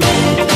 coming.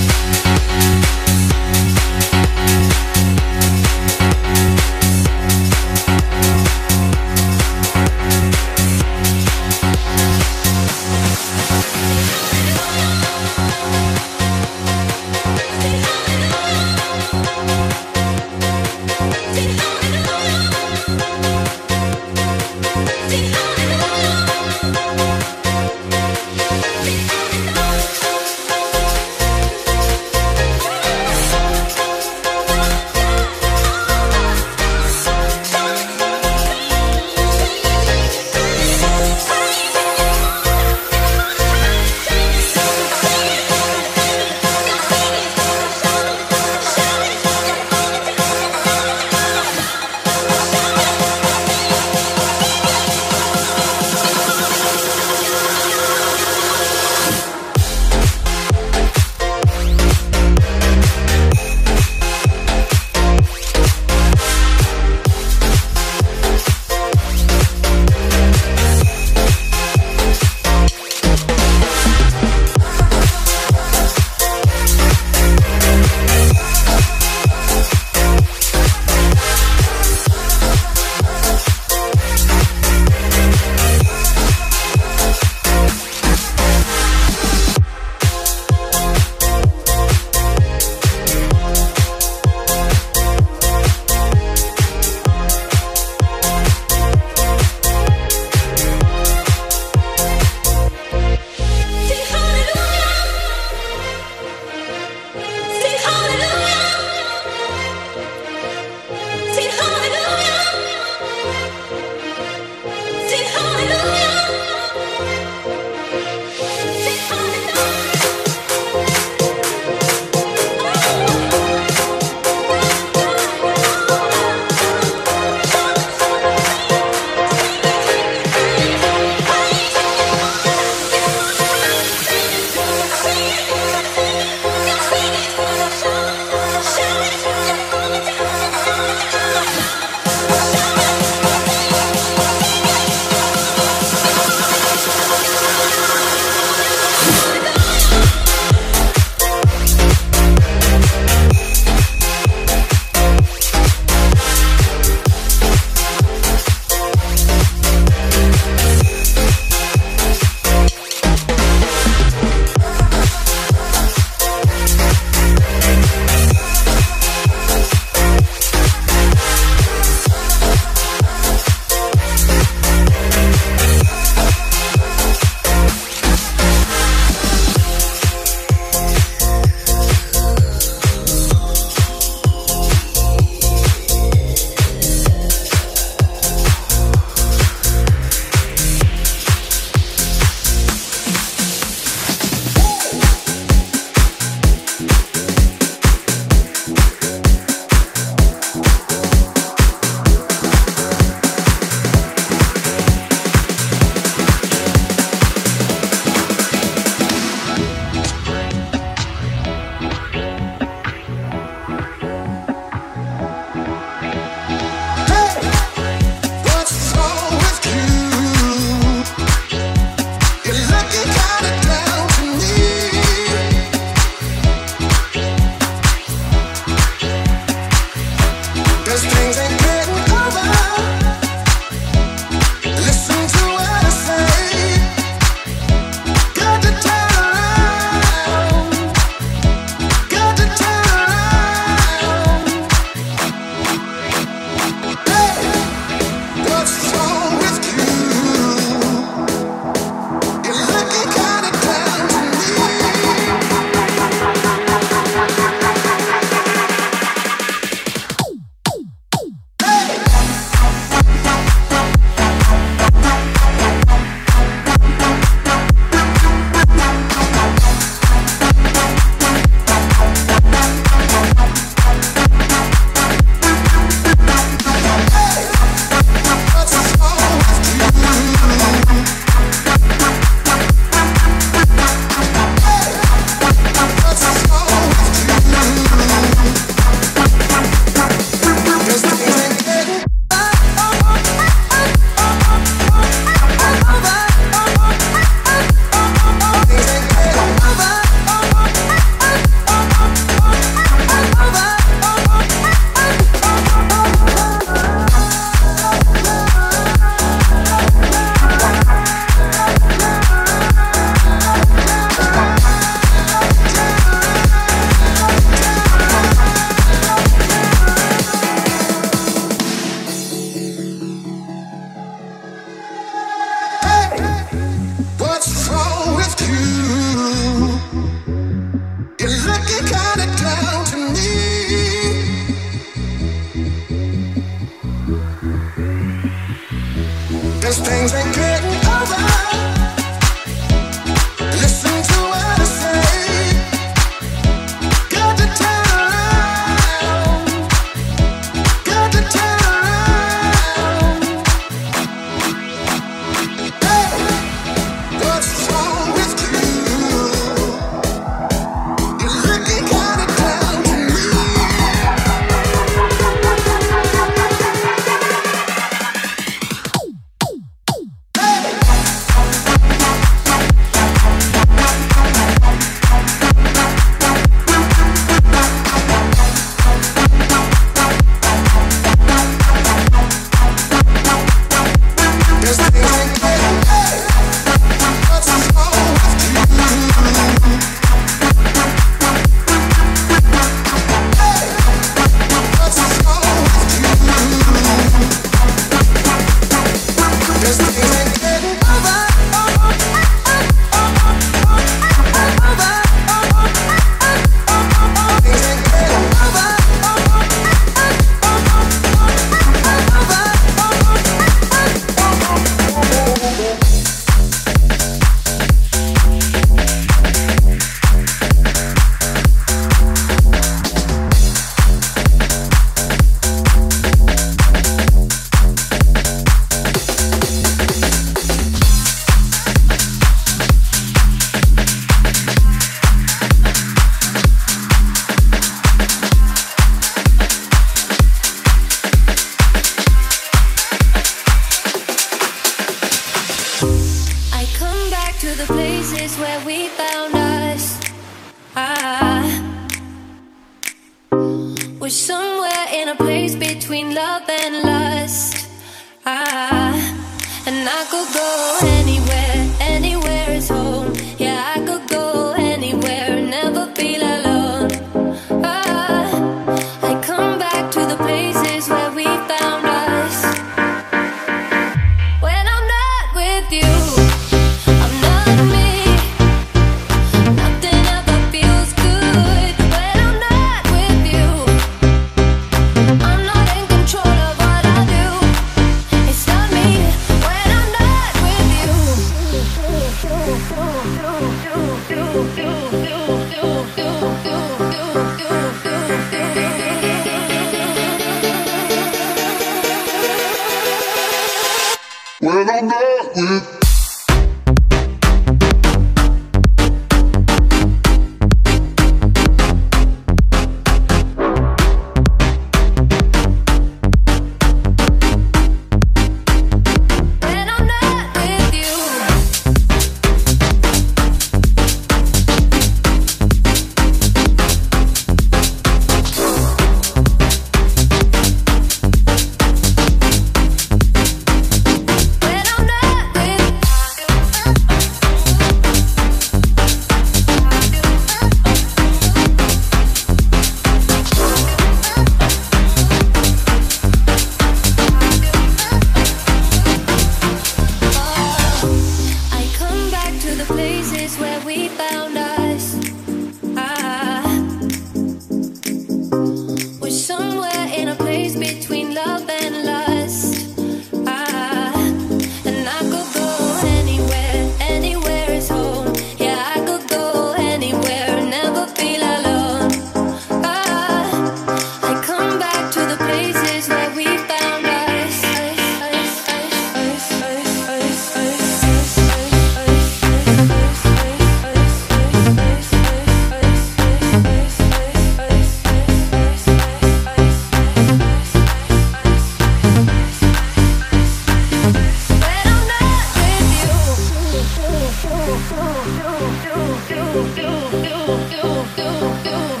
do, do, do, do, do.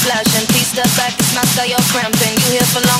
camouflage and pieced up back. It's my style, you're cramping. You here for long.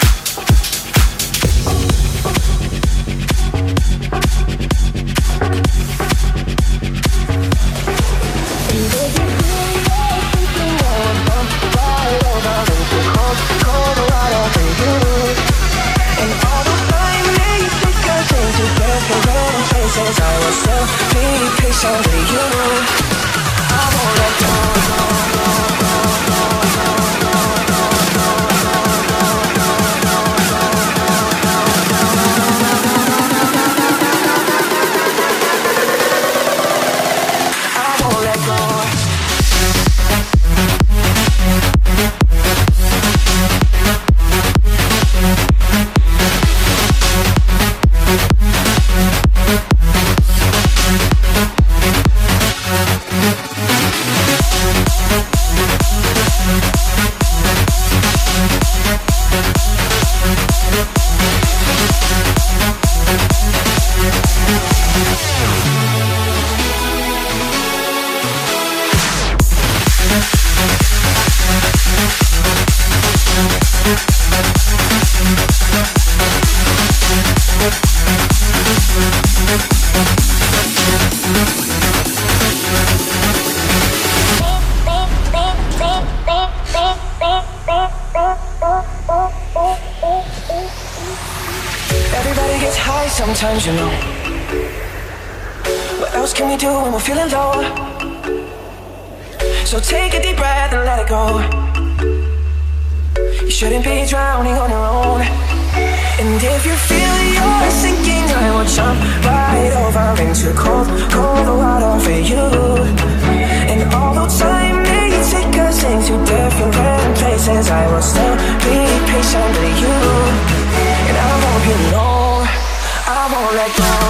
over you. Shouldn't be drowning on your own. And if you feel you're sinking, I will jump right over into cold, cold water for you. And although time may take us into different places, I will still be patient with you. And I won't be alone. I won't let go.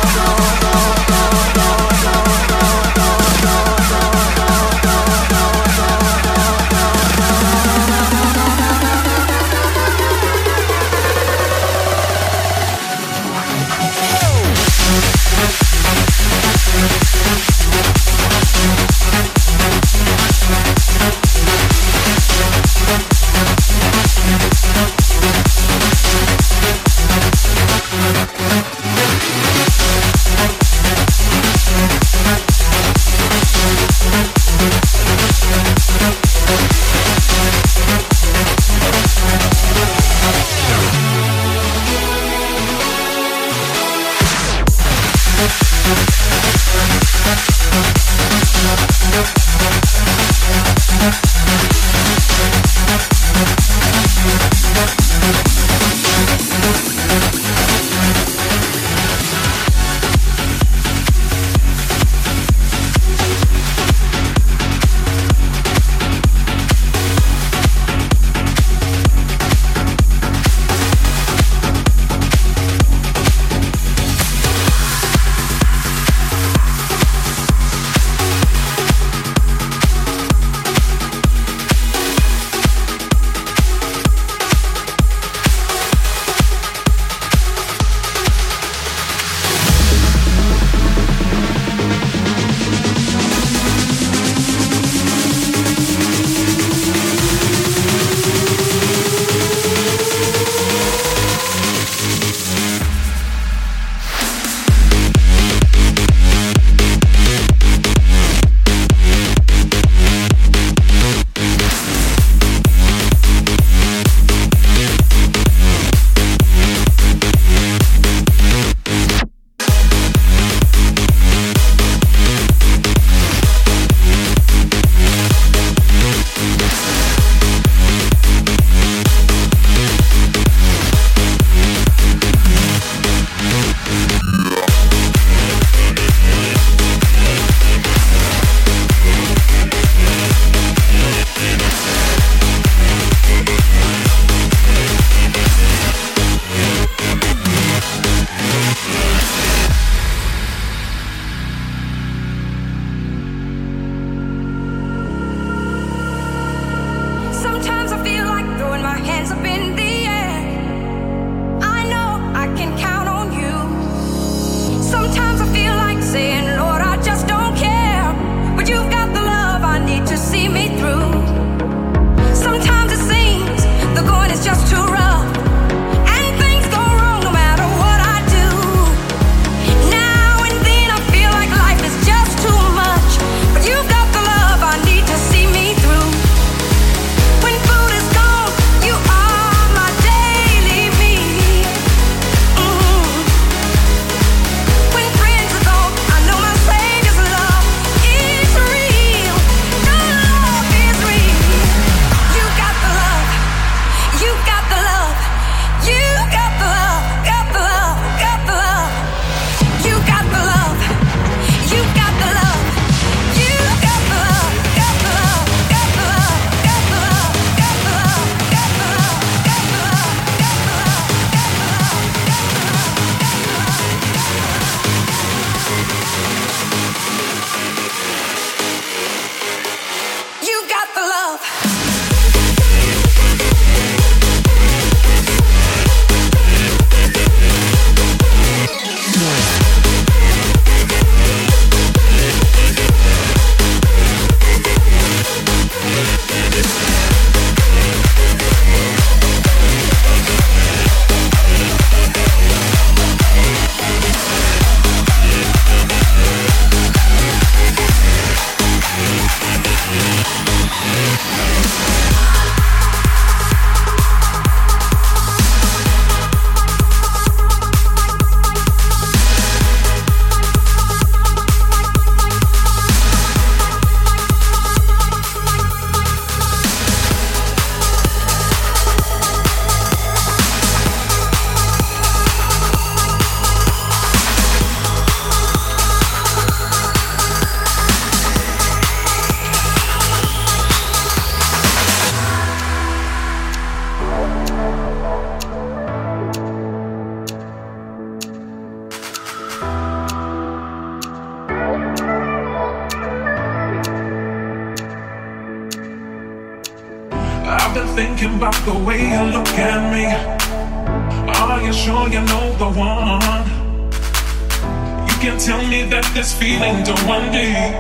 That this feeling don't run deep.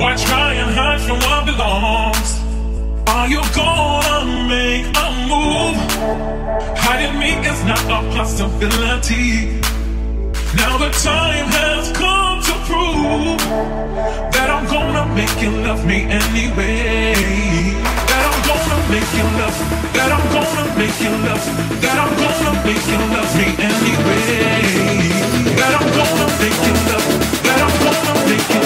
Why try and hide from what belongs? Are you gonna make a move? Hiding me is not a possibility. Now the time has come to prove that I'm gonna make you love me anyway. Make you love, that I'm gonna make you love, that I'm gonna make you love me anyway. That I'm gonna make you love, that I'm gonna make you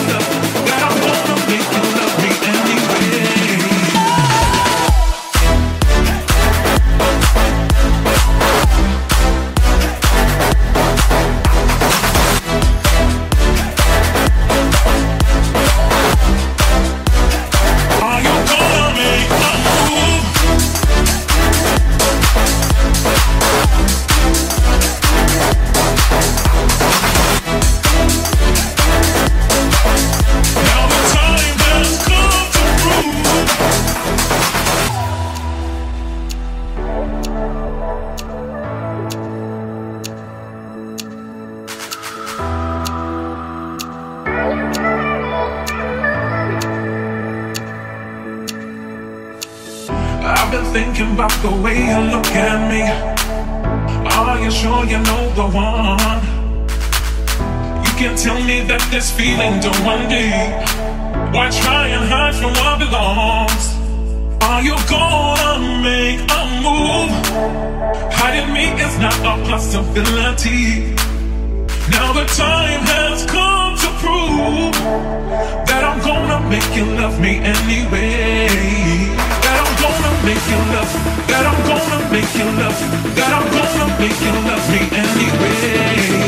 that I'm gonna make you love, me. that I'm gonna make you love me anyway.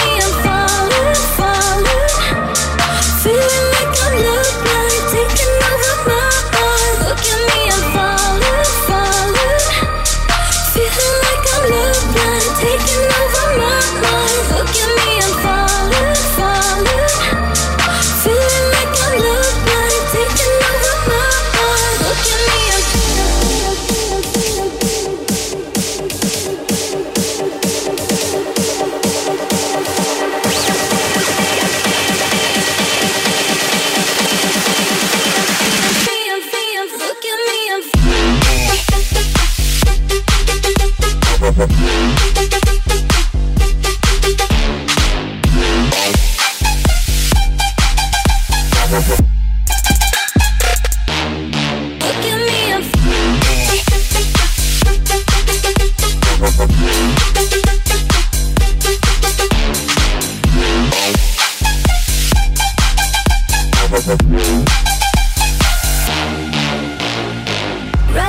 Right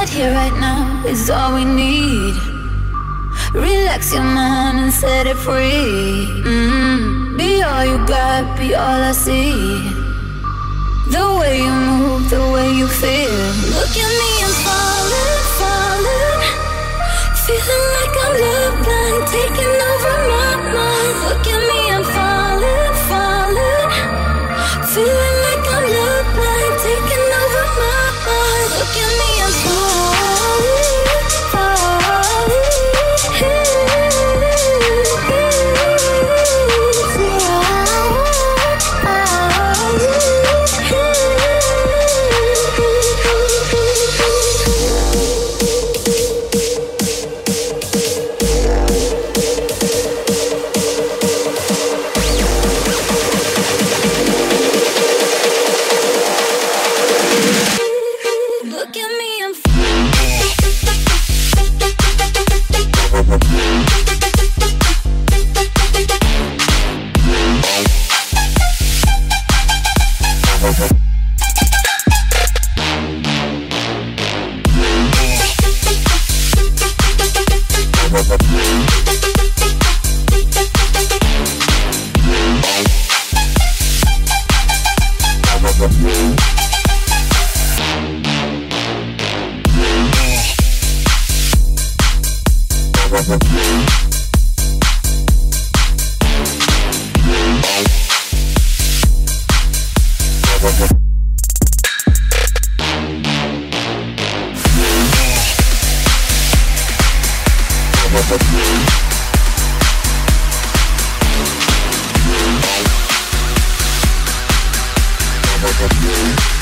here, right now is all we need. Relax your mind and set it free. Mm-hmm. Be all you got, be all I see. The way you move, the way you feel. Look at me, I'm falling, falling. Feeling like I'm love blind, taking over my mind. Look at Yeah.